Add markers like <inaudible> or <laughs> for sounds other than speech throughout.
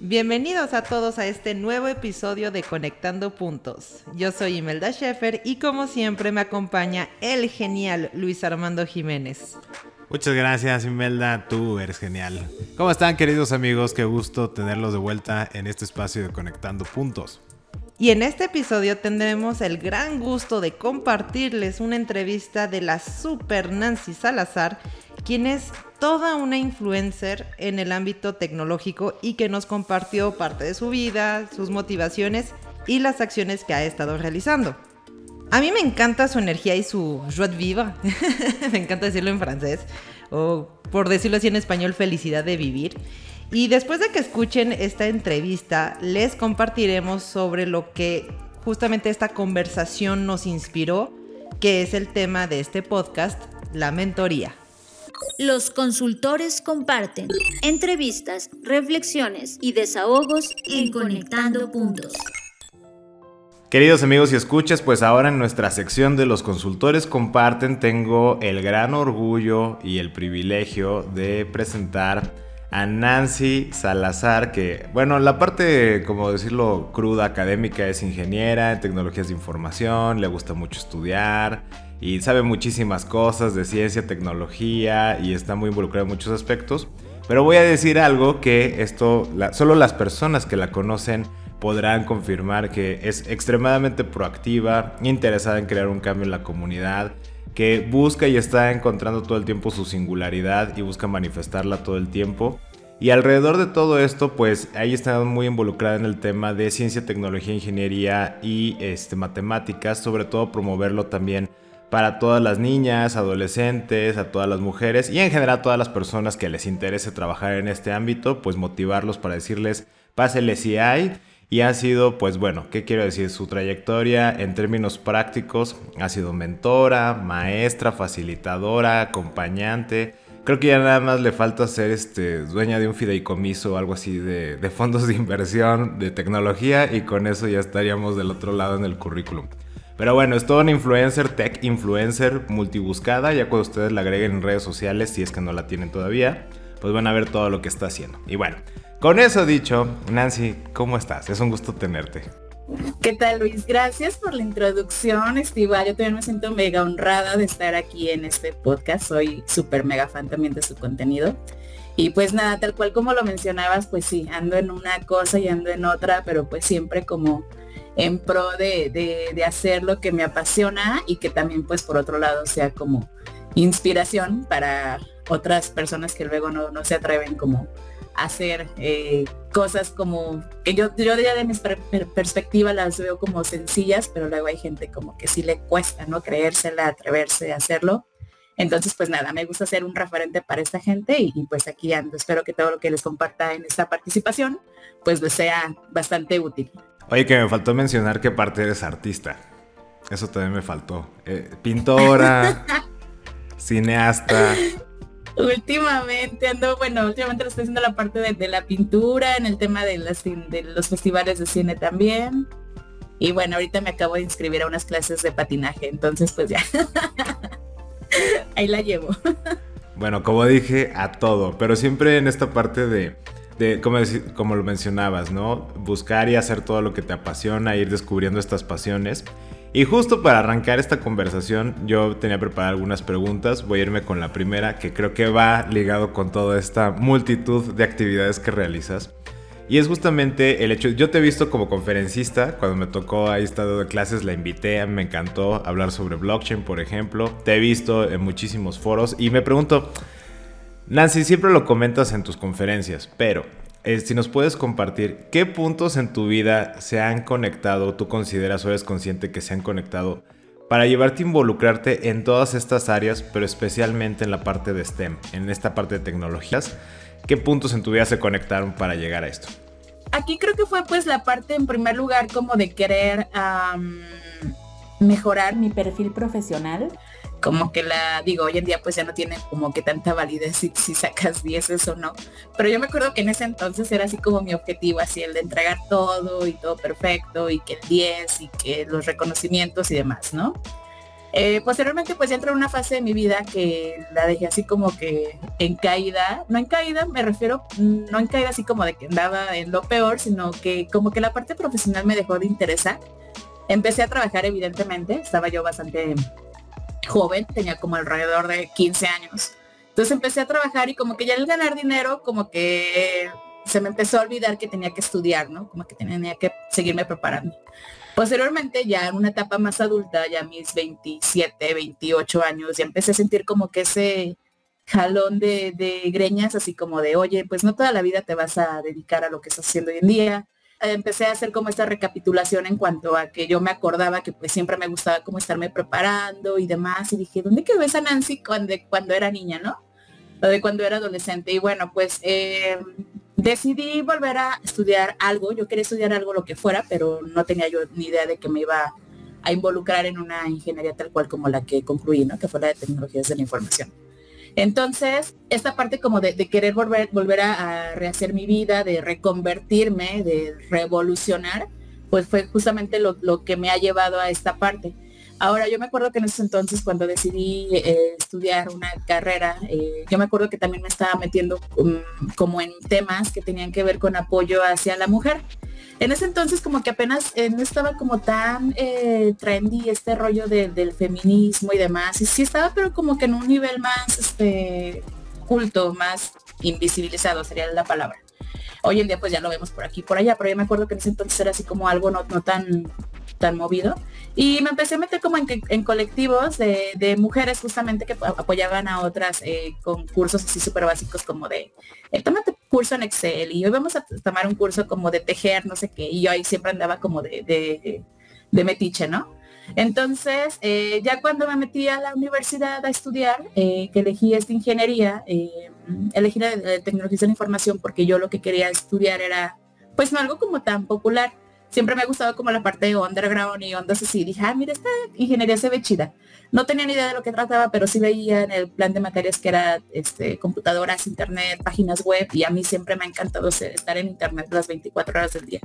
Bienvenidos a todos a este nuevo episodio de Conectando Puntos. Yo soy Imelda Schaeffer y como siempre me acompaña el genial Luis Armando Jiménez. Muchas gracias Imelda, tú eres genial. ¿Cómo están queridos amigos? Qué gusto tenerlos de vuelta en este espacio de Conectando Puntos. Y en este episodio tendremos el gran gusto de compartirles una entrevista de la super Nancy Salazar, quien es toda una influencer en el ámbito tecnológico y que nos compartió parte de su vida, sus motivaciones y las acciones que ha estado realizando. A mí me encanta su energía y su joie de vivre, <laughs> me encanta decirlo en francés, o por decirlo así en español, felicidad de vivir. Y después de que escuchen esta entrevista, les compartiremos sobre lo que justamente esta conversación nos inspiró, que es el tema de este podcast, la mentoría. Los consultores comparten entrevistas, reflexiones y desahogos en Conectando Puntos. Queridos amigos y escuchas, pues ahora en nuestra sección de los consultores comparten tengo el gran orgullo y el privilegio de presentar a Nancy Salazar, que, bueno, la parte, como decirlo, cruda académica es ingeniera en tecnologías de información, le gusta mucho estudiar y sabe muchísimas cosas de ciencia, tecnología y está muy involucrada en muchos aspectos. Pero voy a decir algo que esto, solo las personas que la conocen podrán confirmar que es extremadamente proactiva, interesada en crear un cambio en la comunidad, que busca y está encontrando todo el tiempo su singularidad y busca manifestarla todo el tiempo. Y alrededor de todo esto, pues ahí está muy involucrada en el tema de ciencia, tecnología, ingeniería y este, matemáticas, sobre todo promoverlo también para todas las niñas, adolescentes, a todas las mujeres y en general a todas las personas que les interese trabajar en este ámbito, pues motivarlos para decirles, pásele si hay. Y ha sido, pues bueno, ¿qué quiero decir? Su trayectoria en términos prácticos ha sido mentora, maestra, facilitadora, acompañante. Creo que ya nada más le falta ser este, dueña de un fideicomiso o algo así de, de fondos de inversión, de tecnología y con eso ya estaríamos del otro lado en el currículum. Pero bueno, es todo una influencer, tech influencer multibuscada. Ya cuando ustedes la agreguen en redes sociales, si es que no la tienen todavía, pues van a ver todo lo que está haciendo. Y bueno, con eso dicho, Nancy, ¿cómo estás? Es un gusto tenerte. ¿Qué tal Luis? Gracias por la introducción, Estival. Yo también me siento mega honrada de estar aquí en este podcast. Soy súper mega fan también de su contenido. Y pues nada, tal cual como lo mencionabas, pues sí, ando en una cosa y ando en otra, pero pues siempre como en pro de, hacer lo que me apasiona y que también pues por otro lado sea como inspiración para otras personas que luego no, se atreven como hacer eh, cosas como que yo, yo de mi perspectiva las veo como sencillas, pero luego hay gente como que sí le cuesta, ¿no? Creérsela, atreverse a hacerlo. Entonces, pues nada, me gusta ser un referente para esta gente y, y, pues aquí ando. Espero que todo lo que les comparta en esta participación, pues les sea bastante útil. Oye, que me faltó mencionar que parte eres artista. Eso también me faltó. Eh, pintora, <laughs> cineasta. Últimamente ando, bueno, últimamente lo estoy haciendo la parte de, la pintura, en el tema de, de los festivales de cine también. Y bueno, ahorita me acabo de inscribir a unas clases de patinaje, entonces pues ya. <laughs> Ahí la llevo. Bueno, como dije, a todo, pero siempre en esta parte de como, como lo mencionabas, ¿no? Buscar y hacer todo lo que te apasiona, ir descubriendo estas pasiones. Y justo para arrancar esta conversación, yo tenía preparado algunas preguntas. Voy a irme con la primera, que creo que va ligado con toda esta multitud de actividades que realizas. Y es justamente el hecho, yo te he visto como conferencista, cuando me tocó ahí estado de clases, la invité, me encantó hablar sobre blockchain, por ejemplo. Te he visto en muchísimos foros y me pregunto, Nancy, siempre lo comentas en tus conferencias, pero eh, si nos puedes compartir, ¿qué puntos en tu vida se han conectado, tú consideras o eres consciente que se han conectado para llevarte a involucrarte en todas estas áreas, pero especialmente en la parte de STEM, en esta parte de tecnologías? ¿Qué puntos en tu vida se conectaron para llegar a esto? Aquí creo que fue pues la parte en primer lugar como de querer mejorar mi perfil profesional como que la, digo, hoy en día pues ya no tiene como que tanta validez si, si sacas 10 o no. Pero yo me acuerdo que en ese entonces era así como mi objetivo, así el de entregar todo y todo perfecto y que el 10 y que los reconocimientos y demás, ¿no? Eh, posteriormente pues ya entré en una fase de mi vida que la dejé así como que en caída, no en caída, me refiero, no en caída así como de que andaba en lo peor, sino que como que la parte profesional me dejó de interesar. Empecé a trabajar evidentemente, estaba yo bastante joven, tenía como alrededor de 15 años. Entonces empecé a trabajar y como que ya el ganar dinero, como que se me empezó a olvidar que tenía que estudiar, ¿no? Como que tenía que seguirme preparando. Posteriormente, ya en una etapa más adulta, ya mis 27, 28 años, ya empecé a sentir como que ese jalón de, de greñas, así como de, oye, pues no toda la vida te vas a dedicar a lo que estás haciendo hoy en día, empecé a hacer como esta recapitulación en cuanto a que yo me acordaba que pues siempre me gustaba como estarme preparando y demás y dije, ¿dónde quedó esa Nancy cuando, cuando era niña, no? Lo de cuando era adolescente y bueno, pues em, decidí volver a estudiar algo, yo quería estudiar algo lo que fuera, pero no tenía yo ni idea de que me iba a involucrar en una ingeniería tal cual como la que concluí, ¿no? Que fue la de tecnologías de la información. Entonces, esta parte como de, querer volver, volver a, rehacer mi vida, de reconvertirme, de revolucionar, pues fue justamente lo, que me ha llevado a esta parte. Ahora, yo me acuerdo que en ese entonces, cuando decidí eh, estudiar una carrera, eh, yo me acuerdo que también me estaba metiendo um, como en temas que tenían que ver con apoyo hacia la mujer. En ese entonces como que apenas eh, no estaba como tan eh, trendy este rollo del feminismo y demás. Y sí estaba, pero como que en un nivel más este, culto, más invisibilizado sería la palabra. Hoy en día pues ya lo vemos por aquí por allá, pero yo me acuerdo que en ese entonces era así como algo no, no tan tan movido. Y me empecé a meter como en, colectivos de, mujeres justamente que apoyaban a otras eh, con cursos así súper básicos como de, eh, tómate curso en Excel y hoy vamos a tomar un curso como de tejer, no sé qué. Y yo ahí siempre andaba como de, metiche, ¿no? Entonces, eh, ya cuando me metí a la universidad a estudiar, que elegí esta ingeniería, elegí la tecnología de la información porque yo lo que quería estudiar era, pues no algo como tan popular siempre me ha gustado como la parte de underground y ondas así. Dije, ah, mira, esta ingeniería se ve chida. No tenía ni idea de lo que trataba, pero sí veía en el plan de materias que era este, computadoras, internet, páginas web, y a mí siempre me ha encantado estar en internet las 24 horas del día.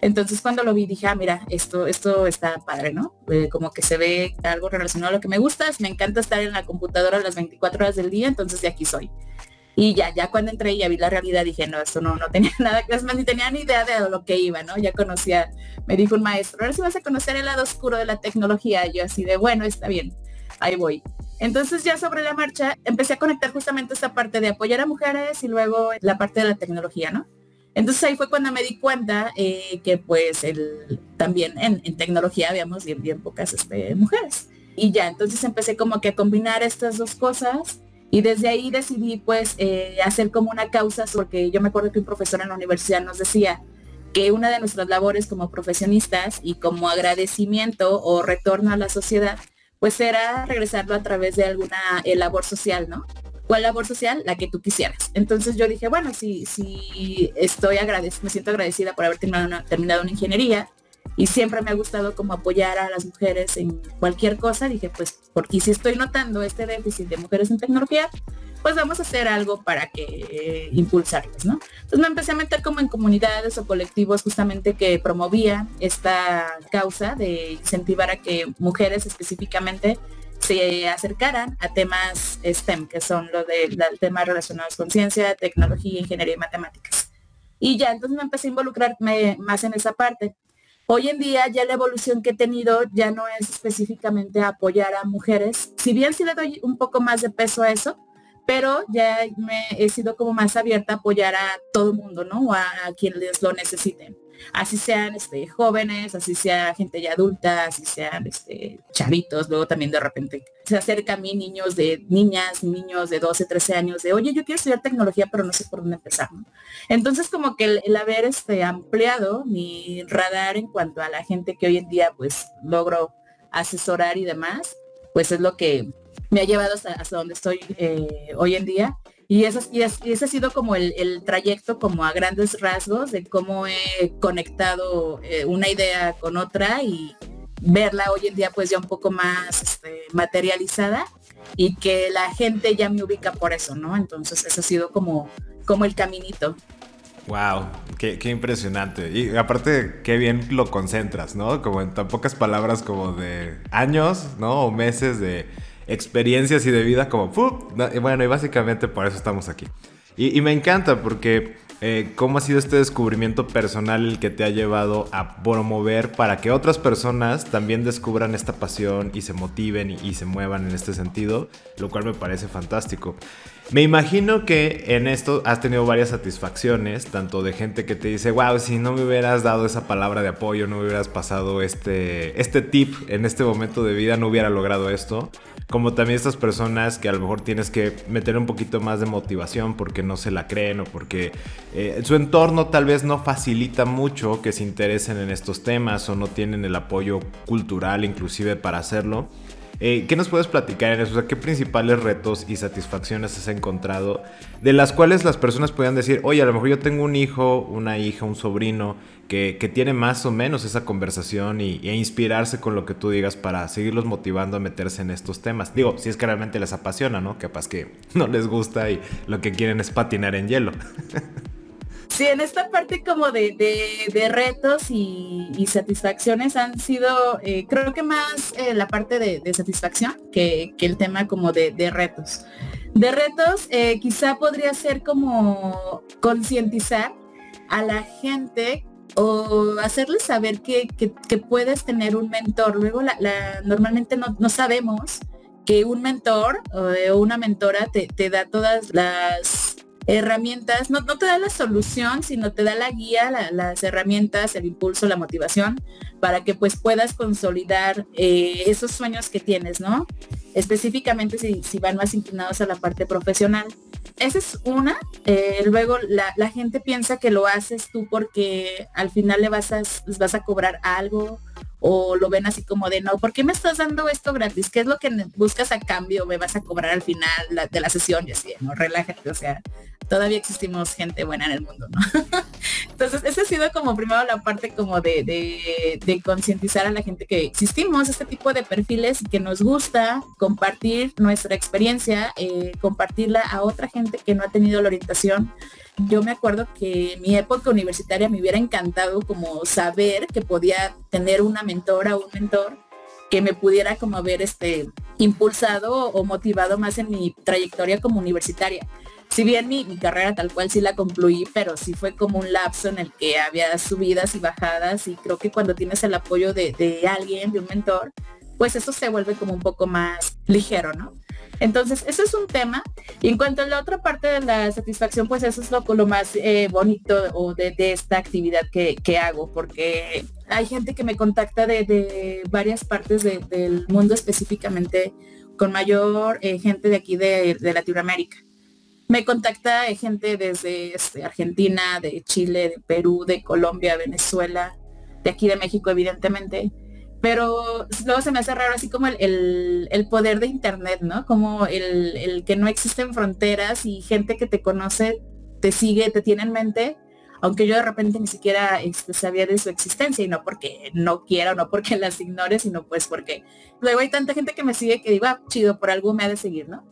Entonces cuando lo vi dije, ah, mira, esto, esto está padre, ¿no? Eh, como que se ve algo relacionado a lo que me gusta, me encanta estar en la computadora las 24 horas del día, entonces de aquí soy. Y ya, ya cuando entré y ya vi la realidad, dije, no, esto no, no tenía <laughs> nada, es más, ni tenía ni idea de lo que iba, ¿no? Ya conocía, me dijo un maestro, ahora si vas a conocer el lado oscuro de la tecnología, yo así de, bueno, está bien, ahí voy. Entonces ya sobre la marcha empecé a conectar justamente esta parte de apoyar a mujeres y luego la parte de la tecnología, ¿no? Entonces ahí fue cuando me di cuenta eh, que pues el, también en, tecnología habíamos bien, bien pocas este, mujeres. Y ya, entonces empecé como que a combinar estas dos cosas y desde ahí decidí pues eh, hacer como una causa, porque yo me acuerdo que un profesor en la universidad nos decía que una de nuestras labores como profesionistas y como agradecimiento o retorno a la sociedad, pues era regresarlo a través de alguna eh, labor social, ¿no? ¿Cuál labor social? La que tú quisieras. Entonces yo dije, bueno, si, si estoy agradecida, me siento agradecida por haber terminado terminado una ingeniería, y siempre me ha gustado como apoyar a las mujeres en cualquier cosa. Dije, pues, porque si estoy notando este déficit de mujeres en tecnología, pues vamos a hacer algo para que eh, impulsarles, ¿no? Entonces me empecé a meter como en comunidades o colectivos justamente que promovía esta causa de incentivar a que mujeres específicamente se acercaran a temas STEM, que son los de temas relacionados con ciencia, tecnología, ingeniería y matemáticas. Y ya entonces me empecé a involucrarme más en esa parte. Hoy en día ya la evolución que he tenido ya no es específicamente apoyar a mujeres, si bien sí le doy un poco más de peso a eso, pero ya me he sido como más abierta a apoyar a todo el mundo, ¿no? A, a quienes lo necesiten así sean este, jóvenes, así sea gente ya adulta, así sean este, chavitos, luego también de repente se acerca a mí niños de niñas, niños de 12, 13 años, de oye, yo quiero estudiar tecnología, pero no sé por dónde empezar. Entonces como que el, haber este, ampliado mi radar en cuanto a la gente que hoy en día pues logro asesorar y demás, pues es lo que me ha llevado hasta, donde estoy eh, hoy en día. Y, eso, y, ese ha sido como el, trayecto como a grandes rasgos de cómo he conectado eh, una idea con otra y verla hoy en día pues ya un poco más este, materializada y que la gente ya me ubica por eso, ¿no? Entonces eso ha sido como, como el caminito. Wow, qué, impresionante. Y aparte, qué bien lo concentras, ¿no? Como en tan pocas palabras como de años, ¿no? O meses de experiencias y de vida como... Y bueno, y básicamente por eso estamos aquí. Y, me encanta porque eh, cómo ha sido este descubrimiento personal el que te ha llevado a promover para que otras personas también descubran esta pasión y se motiven y se muevan en este sentido, lo cual me parece fantástico. Me imagino que en esto has tenido varias satisfacciones, tanto de gente que te dice, wow, si no me hubieras dado esa palabra de apoyo, no me hubieras pasado este, este tip en este momento de vida, no hubiera logrado esto. Como también estas personas que a lo mejor tienes que meter un poquito más de motivación porque no se la creen o porque eh, su entorno tal vez no facilita mucho que se interesen en estos temas o no tienen el apoyo cultural inclusive para hacerlo. Eh, ¿Qué nos puedes platicar en eso? ¿qué principales retos y satisfacciones has encontrado de las cuales las personas puedan decir, oye, a lo mejor yo tengo un hijo, una hija, un sobrino que, tiene más o menos esa conversación y, e inspirarse con lo que tú digas para seguirlos motivando a meterse en estos temas? Digo, si es que realmente les apasiona, ¿no? Capaz que <laughs> no les gusta y lo que quieren es patinar en hielo. <laughs> Sí, en esta parte como de, retos y, satisfacciones han sido, eh, creo que más eh, la parte de, satisfacción que, el tema como de, retos. De retos, eh, quizá podría ser como concientizar a la gente o hacerles saber que, puedes tener un mentor. Luego, normalmente no, sabemos que un mentor o una mentora te da todas las herramientas, no, no, te da la solución, sino te da la guía, las herramientas, el impulso, la motivación, para que pues puedas consolidar eh, esos sueños que tienes, ¿no? Específicamente si, si, van más inclinados a la parte profesional. Esa es una. Eh, luego la, la, gente piensa que lo haces tú porque al final le vas a, vas a cobrar algo o lo ven así como de no, ¿por qué me estás dando esto gratis? ¿Qué es lo que buscas a cambio? ¿Me vas a cobrar al final de la sesión? Y así, no, relájate, o sea, todavía existimos gente buena en el mundo, ¿no? <laughs> Entonces, esa ha sido como primero la parte como de, de, concientizar a la gente que existimos, este tipo de perfiles que nos gusta compartir nuestra experiencia, eh, compartirla a otra gente que no ha tenido la orientación yo me acuerdo que en mi época universitaria me hubiera encantado como saber que podía tener una mentora o un mentor que me pudiera como haber este impulsado o motivado más en mi trayectoria como universitaria. Si bien mi, carrera tal cual sí la concluí, pero sí fue como un lapso en el que había subidas y bajadas y creo que cuando tienes el apoyo de, de alguien, de un mentor, pues eso se vuelve como un poco más ligero, ¿no? Entonces, eso es un tema. Y en cuanto a la otra parte de la satisfacción, pues eso es lo, lo más eh, bonito o de, esta actividad que, hago, porque hay gente que me contacta de, varias partes del mundo, específicamente con mayor eh, gente de aquí de, Latinoamérica. Me contacta eh, gente desde este, Argentina, de Chile, de Perú, de Colombia, Venezuela, de aquí de México, evidentemente pero luego se me hace raro así como el, poder de internet, ¿no? Como el, que no existen fronteras y gente que te conoce, te sigue, te tiene en mente, aunque yo de repente ni siquiera este, sabía de su existencia y no porque no quiera no porque <laughs> las ignore, sino pues porque luego hay tanta gente que me sigue que digo, ah, chido, por algo me ha de seguir, ¿no?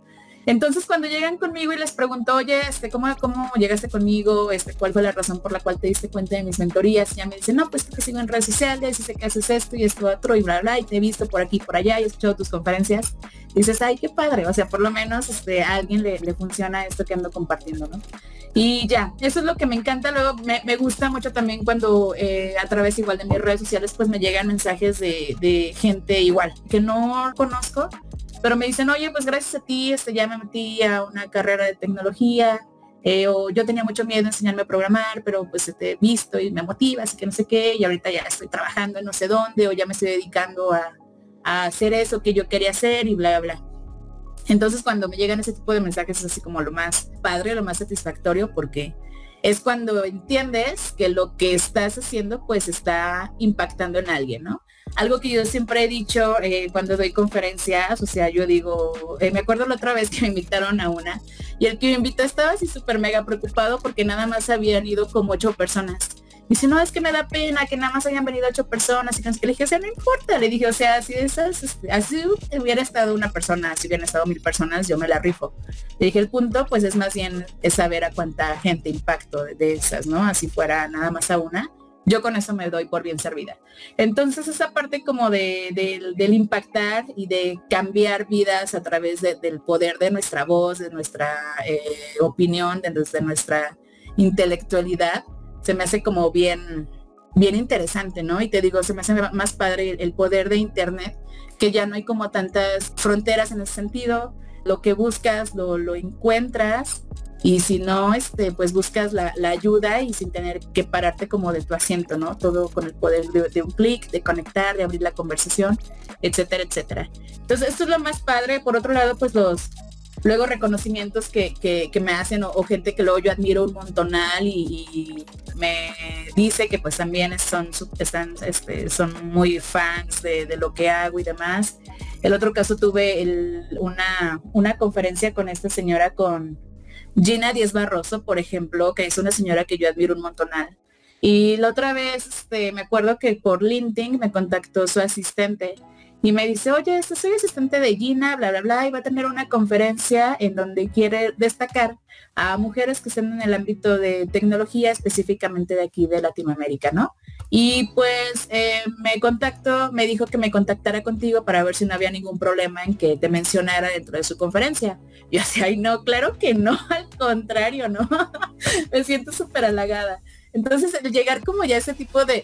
Entonces cuando llegan conmigo y les pregunto, oye, este, ¿cómo, ¿cómo llegaste conmigo? Este, ¿Cuál fue la razón por la cual te diste cuenta de mis mentorías? Y ya me dicen, no, pues te sigo en redes sociales y sé que haces esto y esto otro y bla, bla, y te he visto por aquí por allá y he escuchado tus conferencias. Dices, ay, qué padre. O sea, por lo menos este, a alguien le, funciona esto que ando compartiendo, ¿no? Y ya, eso es lo que me encanta. Luego me, gusta mucho también cuando eh, a través igual de mis redes sociales pues me llegan mensajes de gente igual que no conozco pero me dicen, oye, pues gracias a ti, este, ya me metí a una carrera de tecnología, eh, o yo tenía mucho miedo de enseñarme a programar, pero pues te este, he visto y me motiva, así que no sé qué, y ahorita ya estoy trabajando en no sé dónde, o ya me estoy dedicando a, hacer eso que yo quería hacer y bla, bla. Entonces cuando me llegan ese tipo de mensajes es así como lo más padre, lo más satisfactorio, porque es cuando entiendes que lo que estás haciendo pues está impactando en alguien, ¿no? Algo que yo siempre he dicho eh, cuando doy conferencias, o sea, yo digo, eh, me acuerdo la otra vez que me invitaron a una y el que me invitó estaba así súper mega preocupado porque nada más habían ido como ocho personas. Dice, no, es que me da pena que nada más hayan venido ocho personas. Y que le dije, o sea, no importa. Le dije, o sea, si esas, este, así hubiera estado una persona, si hubieran estado mil personas, yo me la rifo. Le dije, el punto, pues es más bien es saber a cuánta gente impacto de esas, ¿no? Así fuera nada más a una. Yo con eso me doy por bien servida. Entonces esa parte como de, del impactar y de cambiar vidas a través del poder de nuestra voz, de nuestra eh, opinión, de, de nuestra intelectualidad, se me hace como bien, bien interesante, ¿no? Y te digo, se me hace más padre el poder de Internet, que ya no hay como tantas fronteras en ese sentido. Lo que buscas, lo, lo encuentras y si no, este, pues buscas la, ayuda y sin tener que pararte como de tu asiento, ¿no? Todo con el poder de, un clic, de conectar, de abrir la conversación, etcétera, etcétera. Entonces, esto es lo más padre. Por otro lado, pues los, luego reconocimientos que, que, me hacen o, gente que luego yo admiro un montonal y, me dice que pues también son, este, son muy fans de, lo que hago y demás. El otro caso tuve una, una conferencia con esta señora con Gina Díez Barroso, por ejemplo, que es una señora que yo admiro un montonal. Y la otra vez este, me acuerdo que por LinkedIn me contactó su asistente y me dice, oye, soy asistente de Gina, bla, bla, bla, y va a tener una conferencia en donde quiere destacar a mujeres que estén en el ámbito de tecnología, específicamente de aquí de Latinoamérica, ¿no? Y pues eh, me contactó, me dijo que me contactara contigo para ver si no había ningún problema en que te mencionara dentro de su conferencia. Yo decía, ay, no, claro que no, <laughs> al contrario, ¿no? <laughs> me siento súper halagada. Entonces, llegar como ya a ese tipo de,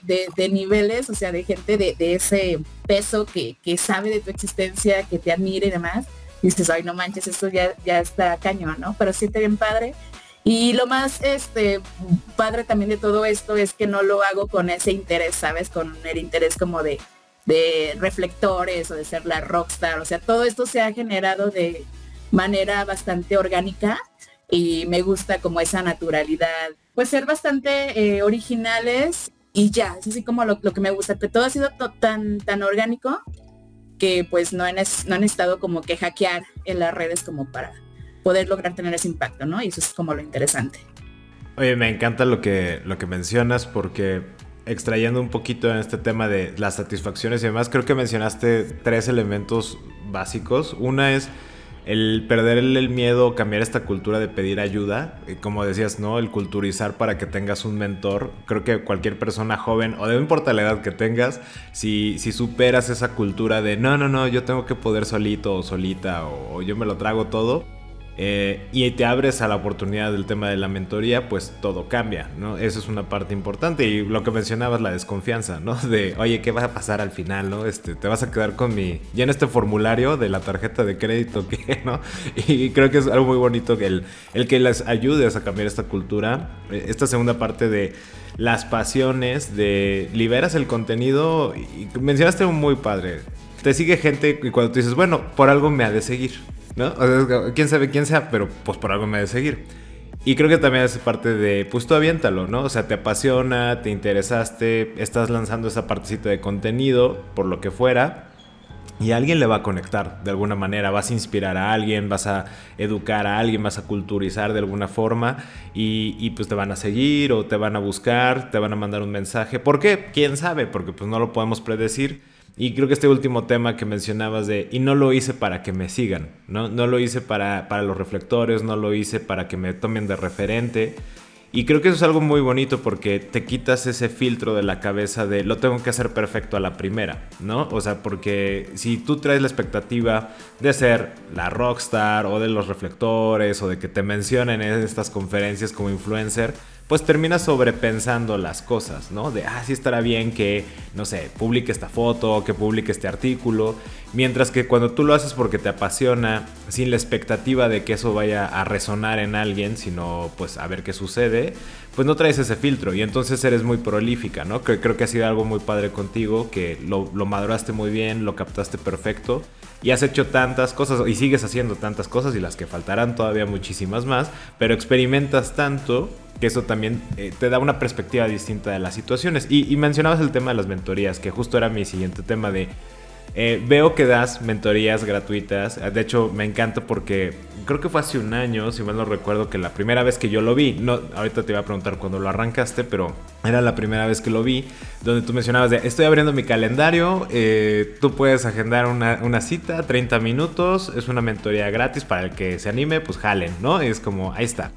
niveles, o sea, de gente de, ese peso que, sabe de tu existencia, que te admira y demás, dices, ay, no manches, esto ya, ya está cañón, ¿no? Pero siente bien padre. Y lo más este padre también de todo esto es que no lo hago con ese interés, ¿sabes? Con el interés como de, reflectores o de ser la rockstar. O sea, todo esto se ha generado de manera bastante orgánica y me gusta como esa naturalidad pues ser bastante eh, originales y ya, es así como lo, que me gusta, que todo ha sido tan, tan orgánico que pues no han, no han estado como que hackear en las redes como para poder lograr tener ese impacto, ¿no? Y eso es como lo interesante. Oye, me encanta lo que, lo que mencionas porque extrayendo un poquito en este tema de las satisfacciones y demás, creo que mencionaste tres elementos básicos. Una es el perder el miedo, cambiar esta cultura de pedir ayuda, eh, como decías, ¿no? El culturizar para que tengas un mentor. Creo que cualquier persona joven, o no importa la edad que tengas, si, si superas esa cultura de no, no, no, yo tengo que poder solito o solita, o yo me lo trago todo, eh, y te abres a la oportunidad del tema de la mentoría, pues todo cambia, ¿no? Eso es una parte importante. Y lo que mencionabas, la desconfianza, ¿no? <laughs> De, oye, ¿qué va a pasar al final, no? Este, te vas a quedar con mi. En este formulario de la tarjeta de crédito, ¿qué, <laughs> no? Y creo que es algo muy bonito que el, el que les ayudes a cambiar esta cultura. Eh, esta segunda parte de las pasiones, de liberas el contenido. Y mencionaste un muy padre. Te sigue gente y cuando tú dices, bueno, por algo me ha de seguir. ¿No? O sea, quién sabe quién sea, pero pues por algo me ha de seguir. Y creo que también es parte de, pues tú aviéntalo, ¿no? O sea, te apasiona, te interesaste, estás lanzando esa partecita de contenido, por lo que fuera, y alguien le va a conectar de alguna manera, vas a inspirar a alguien, vas a educar a alguien, vas a culturizar de alguna forma y, y, pues te van a seguir o te van a buscar, te van a mandar un mensaje. ¿Por qué? ¿Quién sabe? Porque pues no lo podemos predecir y creo que este último tema que mencionabas de, y no lo hice para que me sigan, ¿no? No lo hice para, para los reflectores, no lo hice para que me tomen de referente. Y creo que eso es algo muy bonito porque te quitas ese filtro de la cabeza de lo tengo que hacer perfecto a la primera, ¿no? O sea, porque si tú traes la expectativa de ser la rockstar o de los reflectores o de que te mencionen en estas conferencias como influencer, pues terminas sobrepensando las cosas, ¿no? De, ah, sí estará bien que, no sé, publique esta foto, que publique este artículo, mientras que cuando tú lo haces porque te apasiona, sin la expectativa de que eso vaya a resonar en alguien, sino pues a ver qué sucede, pues no traes ese filtro y entonces eres muy prolífica, ¿no? Creo que ha sido algo muy padre contigo, que lo, lo maduraste muy bien, lo captaste perfecto y has hecho tantas cosas y sigues haciendo tantas cosas y las que faltarán todavía muchísimas más, pero experimentas tanto que eso también eh, te da una perspectiva distinta de las situaciones. Y, y mencionabas el tema de las mentorías, que justo era mi siguiente tema de eh, veo que das mentorías gratuitas. De hecho, me encanta porque creo que fue hace un año, si mal no recuerdo, que la primera vez que yo lo vi, no, ahorita te iba a preguntar cuando lo arrancaste, pero era la primera vez que lo vi, donde tú mencionabas de, estoy abriendo mi calendario, eh, tú puedes agendar una, una, cita, 30 minutos, es una mentoría gratis para el que se anime, pues jalen, ¿no? Es como, ahí está.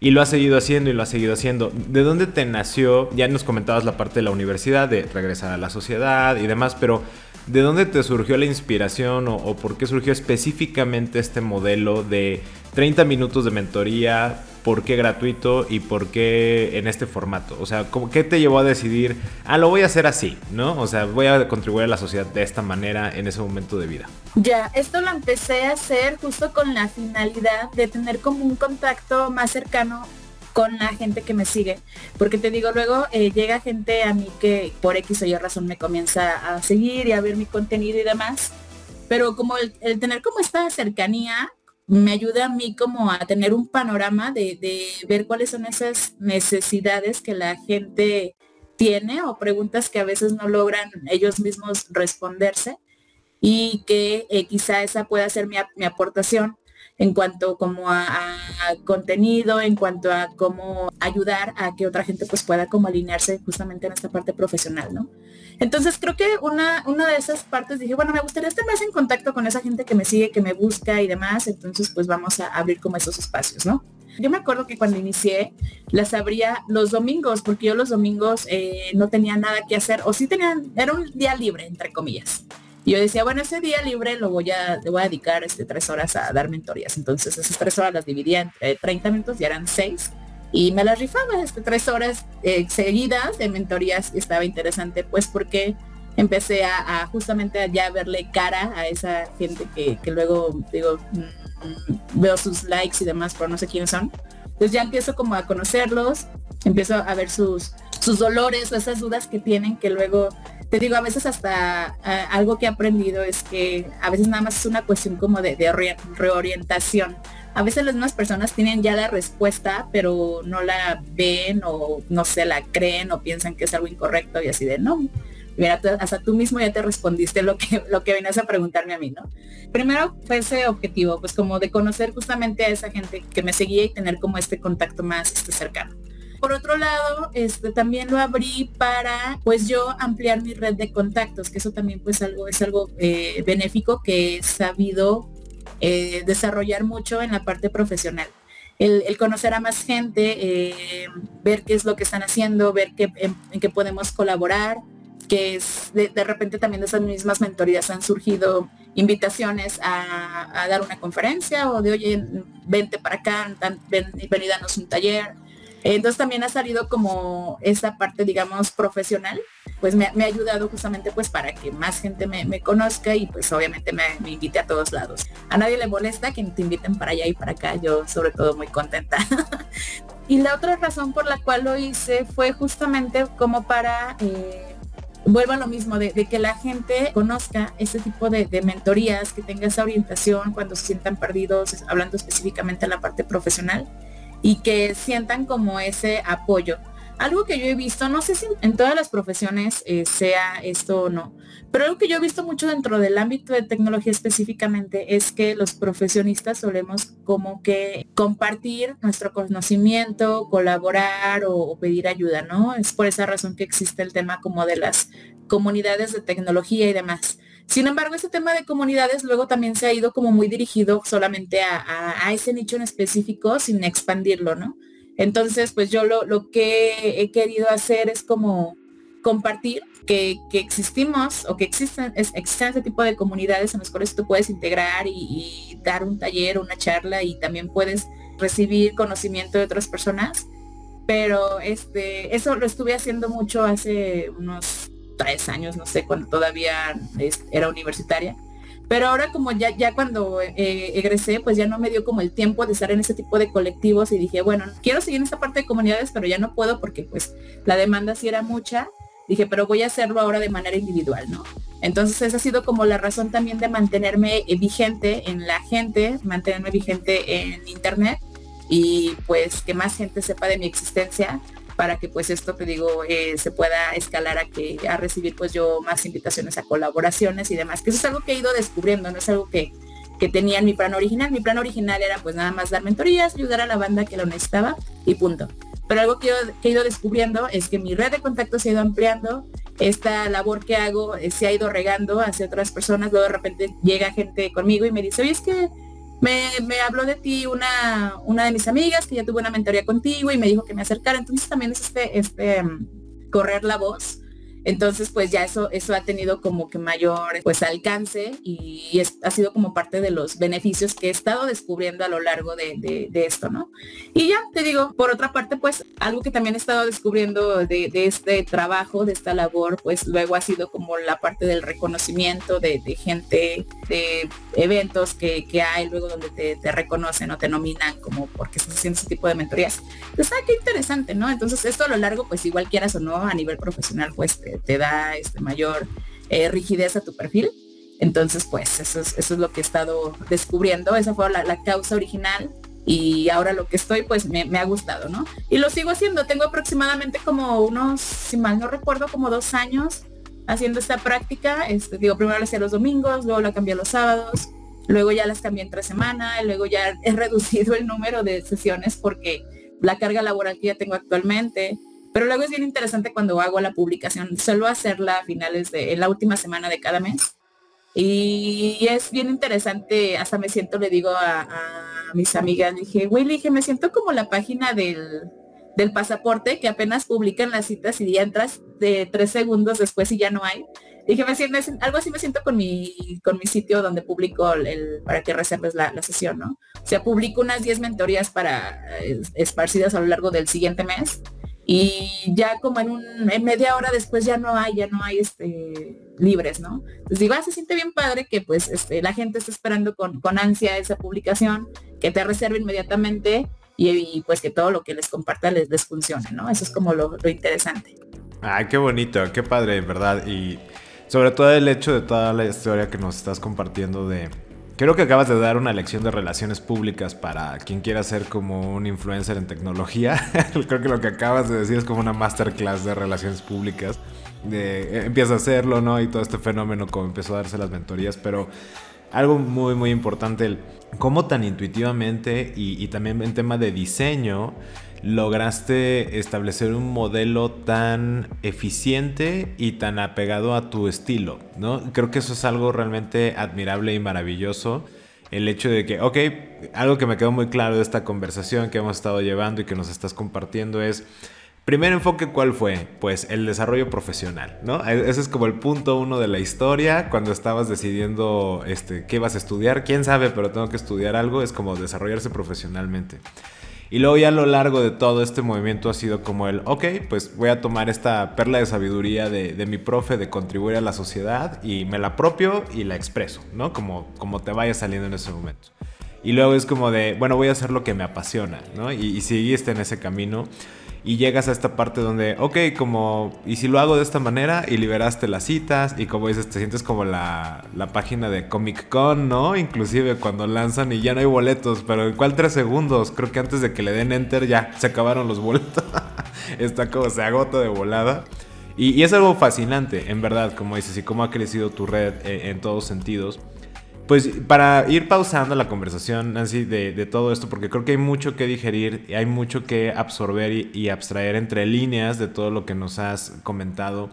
Y lo ha seguido haciendo y lo ha seguido haciendo. ¿De dónde te nació? Ya nos comentabas la parte de la universidad, de regresar a la sociedad y demás, pero ¿De dónde te surgió la inspiración o, por qué surgió específicamente este modelo de 30 minutos de mentoría? ¿Por qué gratuito y por qué en este formato? O sea, ¿qué te llevó a decidir, ah, lo voy a hacer así, ¿no? O sea, voy a contribuir a la sociedad de esta manera en ese momento de vida. Ya, esto lo empecé a hacer justo con la finalidad de tener como un contacto más cercano con la gente que me sigue. Porque te digo, luego eh, llega gente a mí que por X o Y razón me comienza a seguir y a ver mi contenido y demás. Pero como el, tener como esta cercanía me ayuda a mí como a tener un panorama de, ver cuáles son esas necesidades que la gente tiene o preguntas que a veces no logran ellos mismos responderse y que eh, quizá esa pueda ser mi aportación en cuanto como a, contenido, en cuanto a cómo ayudar a que otra gente pues pueda como alinearse justamente en esta parte profesional, ¿no? Entonces creo que una, una de esas partes dije, bueno, me gustaría estar más en contacto con esa gente que me sigue, que me busca y demás, entonces pues vamos a abrir como esos espacios, ¿no? Yo me acuerdo que cuando inicié las abría los domingos, porque yo los domingos eh, no tenía nada que hacer, o sí tenían, era un día libre, entre comillas. Y yo decía, bueno, ese día libre lo voy a, le voy a dedicar este, tres horas a dar mentorías. Entonces esas tres horas las dividía entre 30 minutos y eran seis. Y me las rifaba, este, tres horas eh, seguidas de mentorías. Estaba interesante, pues porque empecé a, justamente a ya verle cara a esa gente que, que luego digo, mm, veo sus likes y demás, pero no sé quiénes son. Entonces ya empiezo como a conocerlos, empiezo a ver sus, sus dolores o esas dudas que tienen que luego te digo, a veces hasta algo que he aprendido es que a veces nada más es una cuestión como de, reorientación. A veces las mismas personas tienen ya la respuesta, pero no la ven o no se la creen o piensan que es algo incorrecto y así de no. Mira, hasta tú mismo ya te respondiste lo que, <laughs> lo que venías a preguntarme a mí, ¿no? Primero fue ese objetivo, pues como de conocer justamente a esa gente que me seguía y tener como este contacto más este, cercano por otro lado, este, también lo abrí para pues yo ampliar mi red de contactos, que eso también pues algo, es algo eh, benéfico que he sabido eh, desarrollar mucho en la parte profesional. El, conocer a más gente, eh, ver qué es lo que están haciendo, ver qué, en, qué podemos colaborar, que de, repente también de esas mismas mentorías han surgido invitaciones a, dar una conferencia o de oye, vente para acá, ven, ven y danos un taller. Entonces también ha salido como esa parte, digamos, profesional, pues me, ha ayudado justamente pues para que más gente me, conozca y pues obviamente me, invite a todos lados. A nadie le molesta que te inviten para allá y para acá, yo sobre todo muy contenta. <laughs> y la otra razón por la cual lo hice fue justamente como para... Eh, vuelvo a lo mismo, de, que la gente conozca ese tipo de, de, mentorías, que tenga esa orientación cuando se sientan perdidos, hablando específicamente de la parte profesional y que sientan como ese apoyo. Algo que yo he visto, no sé si en todas las profesiones eh, sea esto o no, pero algo que yo he visto mucho dentro del ámbito de tecnología específicamente es que los profesionistas solemos como que compartir nuestro conocimiento, colaborar o pedir ayuda, ¿no? Es por esa razón que existe el tema como de las comunidades de tecnología y demás. Sin embargo, ese tema de comunidades luego también se ha ido como muy dirigido solamente a, ese nicho en específico sin expandirlo, ¿no? Entonces, pues yo lo, que he querido hacer es como compartir que, existimos o que existen, es, existen ese tipo de comunidades en las cuales tú puedes integrar y, dar un taller, una charla y también puedes recibir conocimiento de otras personas. Pero este, eso lo estuve haciendo mucho hace unos tres años, no sé, cuando todavía era universitaria. Pero ahora como ya, ya cuando eh, egresé, pues ya no me dio como el tiempo de estar en ese tipo de colectivos y dije, bueno, quiero seguir en esta parte de comunidades, pero ya no puedo porque pues la demanda sí era mucha. Dije, pero voy a hacerlo ahora de manera individual, ¿no? Entonces esa ha sido como la razón también de mantenerme eh, vigente en la gente, mantenerme vigente en internet y pues que más gente sepa de mi existencia para que pues esto te digo eh, se pueda escalar a que a recibir pues yo más invitaciones a colaboraciones y demás que eso es algo que he ido descubriendo no es algo que, que tenía en mi plan original. Mi plan original era pues nada más dar mentorías ayudar a la banda que lo necesitaba y punto. Pero algo que, he ido descubriendo es que mi red de contactos se ha ido ampliando esta labor que hago eh, se ha ido regando hacia otras personas luego de repente llega gente conmigo y me dice oye es que me, habló de ti una, una de mis amigas que ya tuvo una mentoría contigo y me dijo que me acercara. Entonces también es este, este mm, correr la voz entonces, pues ya eso, eso ha tenido como que mayor pues alcance y ha sido como parte de los beneficios que he estado descubriendo a lo largo de, esto, ¿no? Y ya te digo, por otra parte, pues algo que también he estado descubriendo de, este trabajo, de esta labor, pues luego ha sido como la parte del reconocimiento de, gente, de eventos que, hay luego donde te, reconocen o te nominan como porque estás haciendo ese tipo de mentorías. Pues, ah, qué interesante, ¿no? Entonces, esto a lo largo, pues igual quieras o no, a nivel profesional, pues da este, mayor eh, rigidez a tu perfil. Entonces, pues eso es, eso es lo que he estado descubriendo. Esa fue la, causa original y ahora lo que estoy, pues me, ha gustado, ¿no? Y lo sigo haciendo. Tengo aproximadamente como unos, si mal no recuerdo, como dos años haciendo esta práctica. Este, digo, primero la hacía los domingos, luego la cambié los sábados, luego ya las cambié entre semana, luego ya he reducido el número de sesiones porque la carga laboral que ya tengo actualmente, pero luego es bien interesante cuando hago la publicación, suelo hacerla a finales de la última semana de cada mes. Y es bien interesante, hasta me siento, le digo a, mis amigas, dije, güey, dije, me siento como la página del, del pasaporte que apenas publican las citas y ya entras de tres segundos después y ya no hay. Dije, me siento, algo así me siento con mi, con mi sitio donde publico el, para que reserves la, la, sesión, ¿no? O sea, publico unas 10 mentorías para esparcidas a lo largo del siguiente mes y ya como en, un, en media hora después ya no hay, ya no hay este, libres, ¿no? Entonces digo, ah, se siente bien padre que pues este, la gente está esperando con, con ansia esa publicación, que te reserve inmediatamente y, pues que todo lo que les comparta les, les funcione, ¿no? Eso es como lo, lo interesante. Ay, qué bonito, qué padre, ¿verdad? Y sobre todo el hecho de toda la historia que nos estás compartiendo de Creo que acabas de dar una lección de relaciones públicas para quien quiera ser como un influencer en tecnología. <laughs> Creo que lo que acabas de decir es como una masterclass de relaciones públicas. Eh, empieza a hacerlo, ¿no? Y todo este fenómeno como empezó a darse las mentorías, pero algo muy, muy importante, el cómo tan intuitivamente y también en tema de diseño lograste establecer un modelo tan eficiente y tan apegado a tu estilo, ¿no? Creo que eso es algo realmente admirable y maravilloso. El hecho de que, ok, algo que me quedó muy claro de esta conversación que hemos estado llevando y que nos estás compartiendo es, primer enfoque, ¿cuál fue? Pues el desarrollo profesional, ¿no? E-, ese es como el punto uno de la historia, cuando estabas decidiendo este, qué vas a estudiar, quién sabe, pero tengo que estudiar algo, es como desarrollarse profesionalmente. Y luego ya a lo largo de todo este movimiento ha sido como el, ok, pues voy a tomar esta perla de sabiduría de, mi profe de contribuir a la sociedad y me la apropio y la expreso, ¿no? Como, como te vaya saliendo en ese momento. Y luego es como de, bueno, voy a hacer lo que me apasiona, ¿no? Y, y seguiste en ese camino y llegas a esta parte donde, ok, como, y si lo hago de esta manera y liberaste las citas y como dices, te sientes como la, la página de Comic Con, ¿no? Inclusive cuando lanzan y ya no hay boletos, pero en cuál tres segundos, creo que antes de que le den enter ya se acabaron los boletos, <laughs> está como se agota de volada. Y, es algo fascinante, en verdad, como dices, y cómo ha crecido tu red eh, en todos sentidos. Pues para ir pausando la conversación, Nancy, de, todo esto, porque creo que hay mucho que digerir, hay mucho que absorber y, abstraer entre líneas de todo lo que nos has comentado.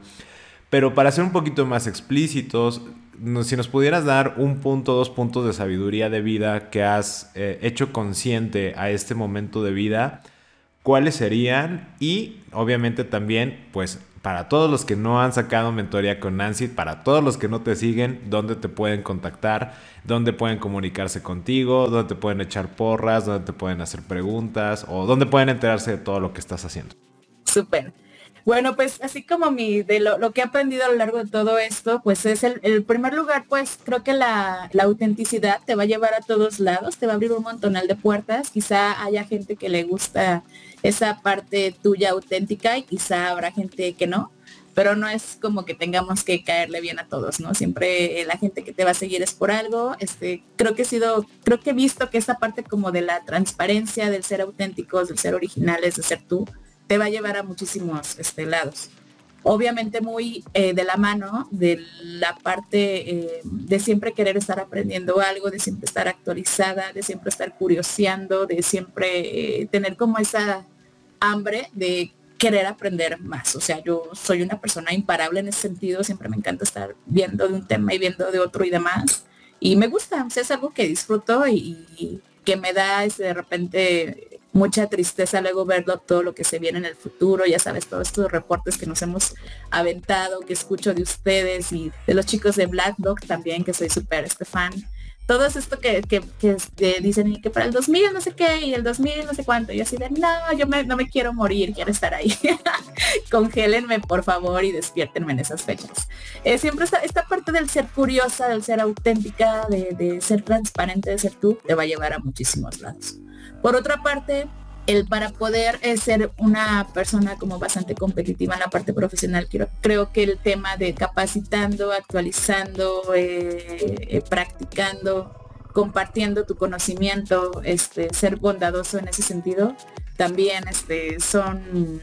Pero para ser un poquito más explícitos, si nos pudieras dar un punto, dos puntos de sabiduría de vida que has eh, hecho consciente a este momento de vida, ¿cuáles serían? Y obviamente también, pues para todos los que no han sacado mentoría con Nancy, para todos los que no te siguen, dónde te pueden contactar, dónde pueden comunicarse contigo, dónde te pueden echar porras, dónde te pueden hacer preguntas o dónde pueden enterarse de todo lo que estás haciendo. Súper. Bueno, pues así como mi, de lo, que he aprendido a lo largo de todo esto, pues es el, primer lugar, pues creo que la, autenticidad te va a llevar a todos lados, te va a abrir un montonal de puertas. Quizá haya gente que le gusta esa parte tuya auténtica y quizá habrá gente que no pero no es como que tengamos que caerle bien a todos, ¿no? Siempre eh, la gente que te va a seguir es por algo. Este, creo que he sido, creo que he visto que esa parte como de la transparencia, del ser auténticos, del ser originales, de ser tú, te va a llevar a muchísimos este, lados. Obviamente muy eh, de la mano de la parte eh, de siempre querer estar aprendiendo algo, de siempre estar actualizada, de siempre estar curioseando, de siempre tener como esa hambre de querer aprender más. O sea, yo soy una persona imparable en ese sentido, siempre me encanta estar viendo de un tema y viendo de otro y demás. Y me gusta, es algo que disfruto y, que me da este, de repente mucha tristeza luego verlo todo lo que se viene en el futuro, ya sabes, todos estos reportes que nos hemos aventado, que escucho de ustedes y de los chicos de Black Dog también, que soy súper este fan todo esto que, que, este, dicen que para el 2000 no sé qué y el 2000 no sé cuánto. Y así de, no, yo no me quiero morir, quiero estar ahí. <laughs> Congélenme, por favor, y despiértenme en esas fechas. Eh, siempre esta, esta parte del ser curiosa, del ser auténtica, de, de ser transparente, de ser tú, te va a llevar a muchísimos lados. Por otra parte, el para poder eh, ser una persona como bastante competitiva en la parte profesional, creo, que el tema de capacitando, actualizando, eh, eh, practicando, compartiendo tu conocimiento, este, ser bondadoso en ese sentido, también este, son,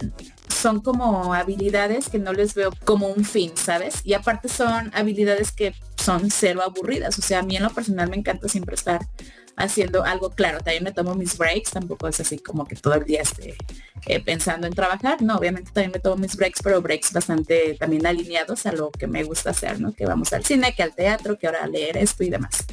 son como habilidades que no les veo como un fin, ¿sabes? Y aparte son habilidades que son cero aburridas. O sea, a mí en lo personal me encanta siempre estar haciendo algo claro. También me tomo mis breaks, tampoco es así como que todo el día esté eh, pensando en trabajar. No, obviamente también me tomo mis breaks, pero breaks bastante también alineados a lo que me gusta hacer, ¿no? Que vamos al cine, que al teatro, que ahora leer esto y demás.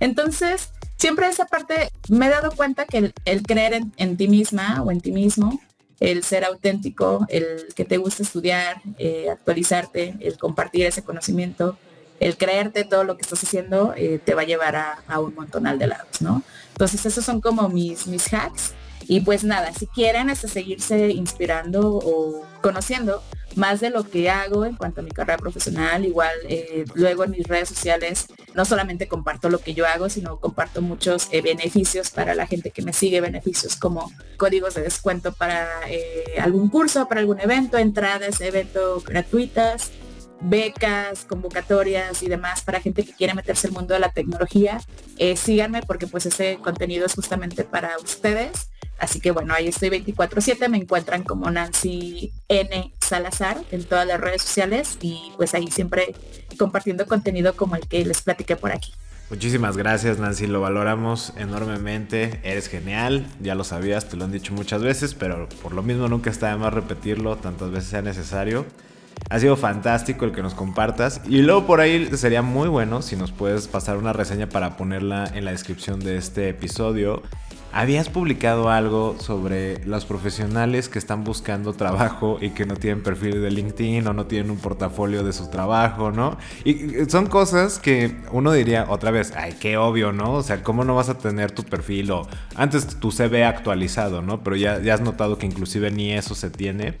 Entonces, siempre esa parte me he dado cuenta que el, creer en, ti misma o en ti mismo, el ser auténtico, el que te gusta estudiar, eh, actualizarte, el compartir ese conocimiento, el creerte todo lo que estás haciendo eh, te va a llevar a, un montonal de lados, ¿no? Entonces esos son como mis, mis hacks. Y pues nada, si quieren este, seguirse inspirando o conociendo más de lo que hago en cuanto a mi carrera profesional, igual eh, luego en mis redes sociales no solamente comparto lo que yo hago, sino comparto muchos eh, beneficios para la gente que me sigue, beneficios como códigos de descuento para algún curso, para algún evento, entradas, evento gratuitas, becas, convocatorias y demás para gente que quiere meterse el mundo de la tecnología, eh, síganme porque pues ese contenido es justamente para ustedes. Así que bueno, ahí estoy 24/7, me encuentran como Nancy N. Salazar en todas las redes sociales y pues ahí siempre compartiendo contenido como el que les platiqué por aquí. Muchísimas gracias Nancy, lo valoramos enormemente, eres genial, ya lo sabías, te lo han dicho muchas veces, pero por lo mismo nunca está de más repetirlo tantas veces sea necesario. Ha sido fantástico el que nos compartas. Y luego por ahí sería muy bueno si nos puedes pasar una reseña para ponerla en la descripción de este episodio. Habías publicado algo sobre los profesionales que están buscando trabajo y que no tienen perfil de LinkedIn o no tienen un portafolio de su trabajo, ¿no? Y son cosas que uno diría otra vez, ay, qué obvio, ¿no? O sea, ¿cómo no vas a tener tu perfil o antes tu CV actualizado, ¿no? Pero ya, ya has notado que inclusive ni eso se tiene.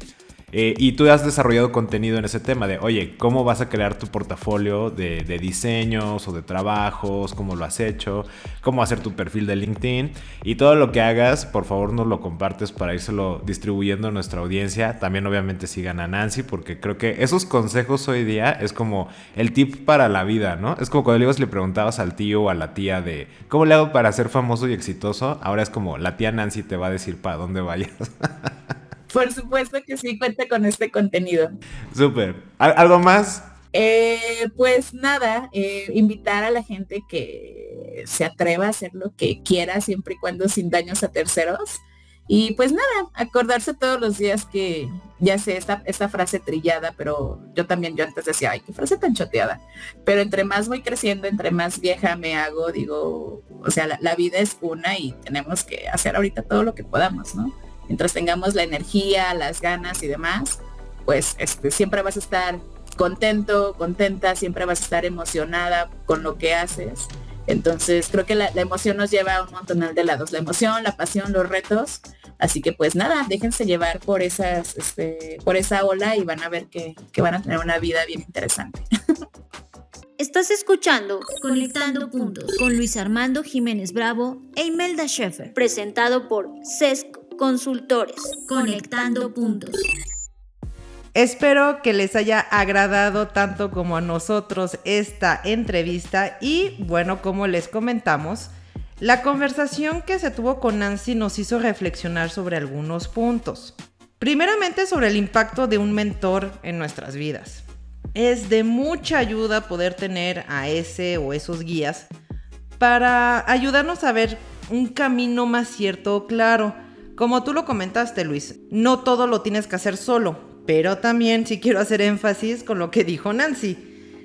Eh, y tú has desarrollado contenido en ese tema de, oye, ¿cómo vas a crear tu portafolio de, diseños o de trabajos? ¿Cómo lo has hecho? ¿Cómo hacer tu perfil de LinkedIn? Y todo lo que hagas, por favor, nos lo compartes para írselo distribuyendo a nuestra audiencia. También obviamente sigan a Nancy porque creo que esos consejos hoy día es como el tip para la vida, ¿no? Es como cuando le preguntabas al tío o a la tía de, ¿cómo le hago para ser famoso y exitoso? Ahora es como la tía Nancy te va a decir para dónde vayas. <laughs> Por supuesto que sí, cuenta con este contenido. Súper. ¿Algo más? Eh, pues nada, eh, invitar a la gente que se atreva a hacer lo que quiera siempre y cuando sin daños a terceros. Y pues nada, acordarse todos los días que ya sé esta, esta frase trillada, pero yo también, yo antes decía, ay, qué frase tan choteada. Pero entre más voy creciendo, entre más vieja me hago, digo, o sea, la vida es una y tenemos que hacer ahorita todo lo que podamos, ¿no? Mientras tengamos la energía, las ganas y demás, pues este, siempre vas a estar contento, contenta, siempre vas a estar emocionada con lo que haces. Entonces creo que la, emoción nos lleva a un montón de lados. La emoción, la pasión, los retos, Así que pues nada, déjense llevar por esas, este, por esa ola y van a ver que, que van a tener una vida bien interesante. <laughs> Estás escuchando Conectando Puntos con Luis Armando Jiménez Bravo e Imelda Schaeffer, presentado por CESC Consultores. Conectando Puntos. Espero que les haya agradado tanto como a nosotros esta entrevista y bueno, como les comentamos, la conversación que se tuvo con Nancy nos hizo reflexionar sobre algunos puntos. Primeramente sobre el impacto de un mentor en nuestras vidas. Es de mucha ayuda poder tener a ese o esos guías para ayudarnos a ver un camino más cierto o claro. Como tú lo comentaste, Luis, no todo lo tienes que hacer solo, pero también sí quiero hacer énfasis con lo que dijo Nancy,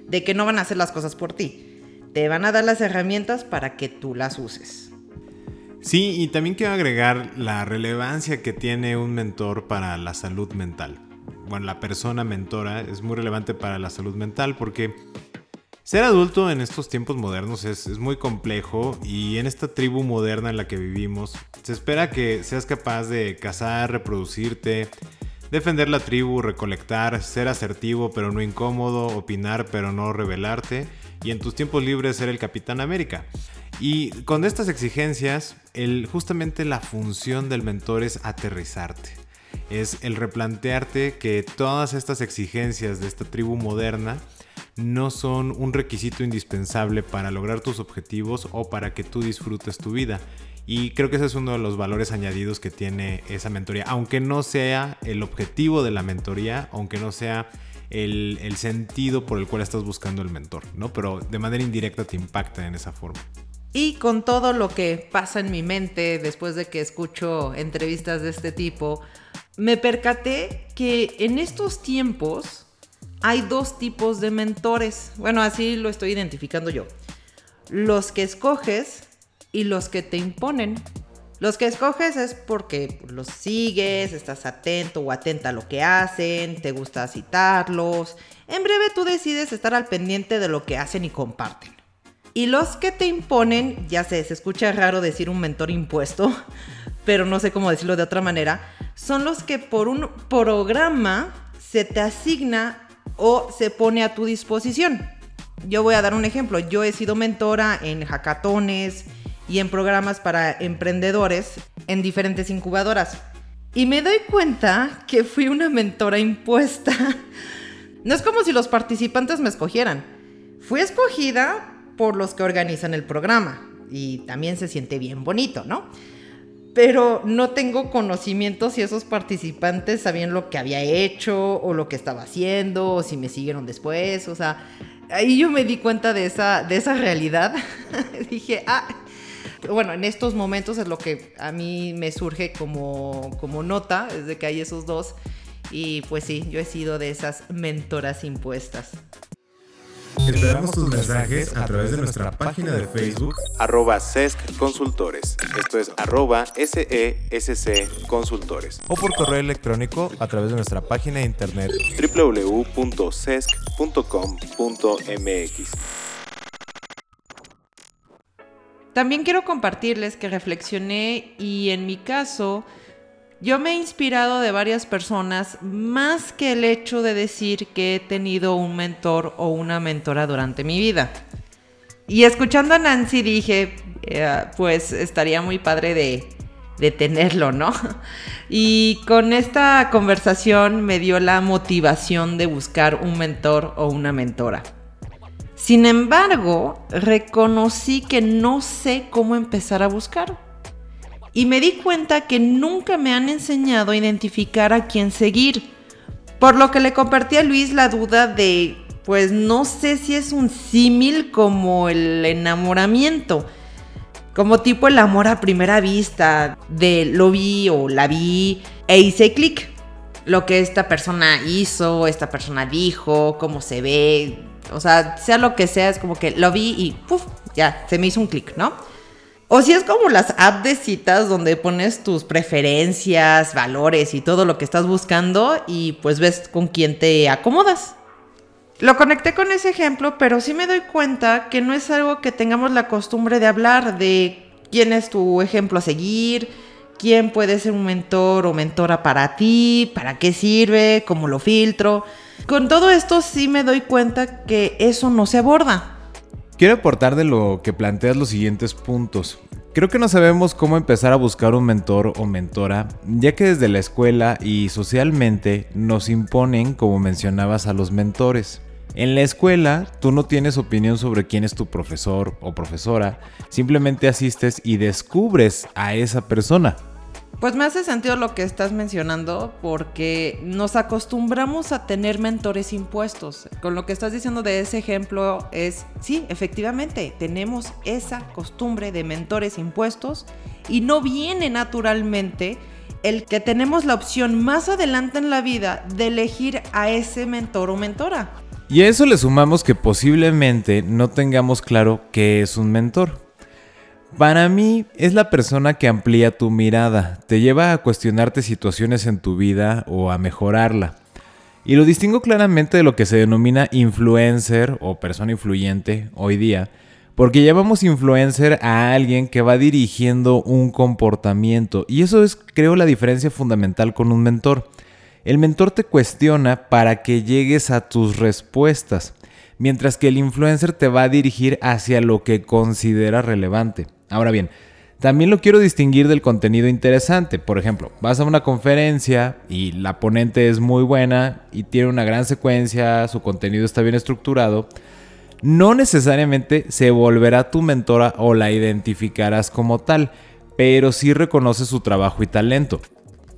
de que no van a hacer las cosas por ti. Te van a dar las herramientas para que tú las uses. Sí, y también quiero agregar la relevancia que tiene un mentor para la salud mental bueno, la persona mentora es muy relevante para la salud mental porque ser adulto en estos tiempos modernos es, muy complejo y en esta tribu moderna en la que vivimos se espera que seas capaz de cazar, reproducirte, defender la tribu, recolectar, ser asertivo pero no incómodo, opinar pero no rebelarte y en tus tiempos libres ser el Capitán América. Y con estas exigencias, justamente la función del mentor es aterrizarte es el replantearte que todas estas exigencias de esta tribu moderna no son un requisito indispensable para lograr tus objetivos o para que tú disfrutes tu vida. Y creo que ese es uno de los valores añadidos que tiene esa mentoría, aunque no sea el objetivo de la mentoría, aunque no sea el, el sentido por el cual estás buscando el mentor, ¿no? Pero de manera indirecta te impacta en esa forma. Y con todo lo que pasa en mi mente después de que escucho entrevistas de este tipo, me percaté que en estos tiempos hay dos tipos de mentores. Bueno, así lo estoy identificando yo. Los que escoges y los que te imponen. Los que escoges es porque los sigues, estás atento o atenta a lo que hacen, te gusta citarlos. En breve tú decides estar al pendiente de lo que hacen y comparten. Y los que te imponen, ya sé, se escucha raro decir un mentor impuesto, <laughs> pero no sé cómo decirlo de otra manera, son los que por un programa se te asigna o se pone a tu disposición. Yo voy a dar un ejemplo. Yo he sido mentora en hackatones y en programas para emprendedores en diferentes incubadoras. Y me doy cuenta que fui una mentora impuesta. <laughs> No es como si los participantes me escogieran. Fui escogida por los que organizan el programa. Y también se siente bien bonito, ¿no? Pero no tengo conocimiento si esos participantes sabían lo que había hecho o lo que estaba haciendo o si me siguieron después, o sea, ahí yo me di cuenta de esa, de esa realidad. <laughs> Dije, ah, bueno, en estos momentos es lo que a mí me surge como, como nota, es de que hay esos dos. Y pues sí, yo he sido de esas mentoras impuestas. Esperamos tus mensajes a través de nuestra página de Facebook arroba SESC Consultores. Esto es arroba SESC Consultores. O por correo electrónico a través de nuestra página de internet www.sesc.com.mx. También quiero compartirles que reflexioné y en mi caso yo me he inspirado de varias personas más que el hecho de decir que he tenido un mentor o una mentora durante mi vida. Y escuchando a Nancy dije, eh, pues estaría muy padre de, de tenerlo, ¿no? <laughs> Y con esta conversación me dio la motivación de buscar un mentor o una mentora. Sin embargo, reconocí que no sé cómo empezar a buscar y me di cuenta que nunca me han enseñado a identificar a quién seguir. Por lo que le compartí a Luis la duda de, pues no sé si es un símil como el enamoramiento. Como tipo el amor a primera vista, de lo vi o la vi e hice clic. Lo que esta persona hizo, esta persona dijo, cómo se ve, o sea, sea lo que sea, es como que lo vi y ¡puf! ya, se me hizo un clic, ¿no? O si es como las apps de citas donde pones tus preferencias, valores y todo lo que estás buscando y pues ves con quién te acomodas. Lo conecté con ese ejemplo, pero sí me doy cuenta que no es algo que tengamos la costumbre de hablar de quién es tu ejemplo a seguir, quién puede ser un mentor o mentora para ti, para qué sirve, cómo lo filtro. Con todo esto sí me doy cuenta que eso no se aborda. Quiero aportar de lo que planteas los siguientes puntos. Creo que no sabemos cómo empezar a buscar un mentor o mentora, ya que desde la escuela y socialmente nos imponen, como mencionabas, a los mentores. En la escuela, tú no tienes opinión sobre quién es tu profesor o profesora, simplemente asistes y descubres a esa persona. Pues me hace sentido lo que estás mencionando porque nos acostumbramos a tener mentores impuestos. Con lo que estás diciendo de ese ejemplo es, sí, efectivamente, tenemos esa costumbre de mentores impuestos y no viene naturalmente el que tenemos la opción más adelante en la vida de elegir a ese mentor o mentora. Y a eso le sumamos que posiblemente no tengamos claro qué es un mentor. Para mí es la persona que amplía tu mirada, te lleva a cuestionarte situaciones en tu vida o a mejorarla. Y lo distingo claramente de lo que se denomina influencer o persona influyente hoy día, porque llamamos influencer a alguien que va dirigiendo un comportamiento. Y eso es, creo, la diferencia fundamental con un mentor. El mentor te cuestiona para que llegues a tus respuestas, mientras que el influencer te va a dirigir hacia lo que considera relevante. Ahora bien, también lo quiero distinguir del contenido interesante. Por ejemplo, vas a una conferencia y la ponente es muy buena y tiene una gran secuencia, su contenido está bien estructurado. No necesariamente se volverá tu mentora o la identificarás como tal, pero sí reconoce su trabajo y talento.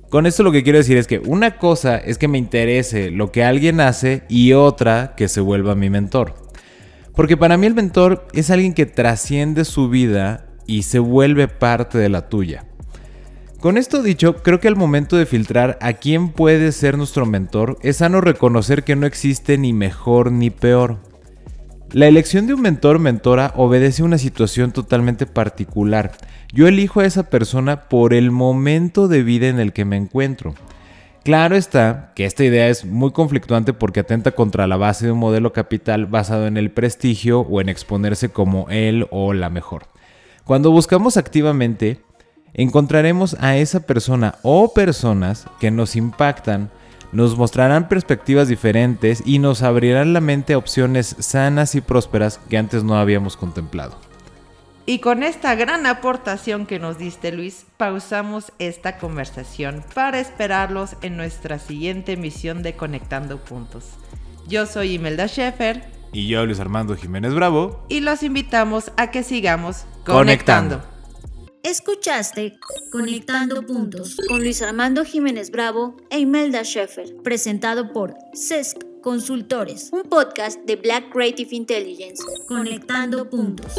Con esto lo que quiero decir es que una cosa es que me interese lo que alguien hace y otra que se vuelva mi mentor. Porque para mí el mentor es alguien que trasciende su vida y se vuelve parte de la tuya. Con esto dicho, creo que al momento de filtrar a quién puede ser nuestro mentor, es sano reconocer que no existe ni mejor ni peor. La elección de un mentor mentora obedece a una situación totalmente particular. Yo elijo a esa persona por el momento de vida en el que me encuentro. Claro está que esta idea es muy conflictuante porque atenta contra la base de un modelo capital basado en el prestigio o en exponerse como él o la mejor. Cuando buscamos activamente, encontraremos a esa persona o personas que nos impactan, nos mostrarán perspectivas diferentes y nos abrirán la mente a opciones sanas y prósperas que antes no habíamos contemplado. Y con esta gran aportación que nos diste Luis, pausamos esta conversación para esperarlos en nuestra siguiente emisión de Conectando Puntos. Yo soy Imelda Schaefer y yo, Luis Armando Jiménez Bravo. Y los invitamos a que sigamos conectando. Escuchaste Conectando Puntos con Luis Armando Jiménez Bravo e Imelda Schaeffer, presentado por CESC Consultores, un podcast de Black Creative Intelligence. Conectando Puntos.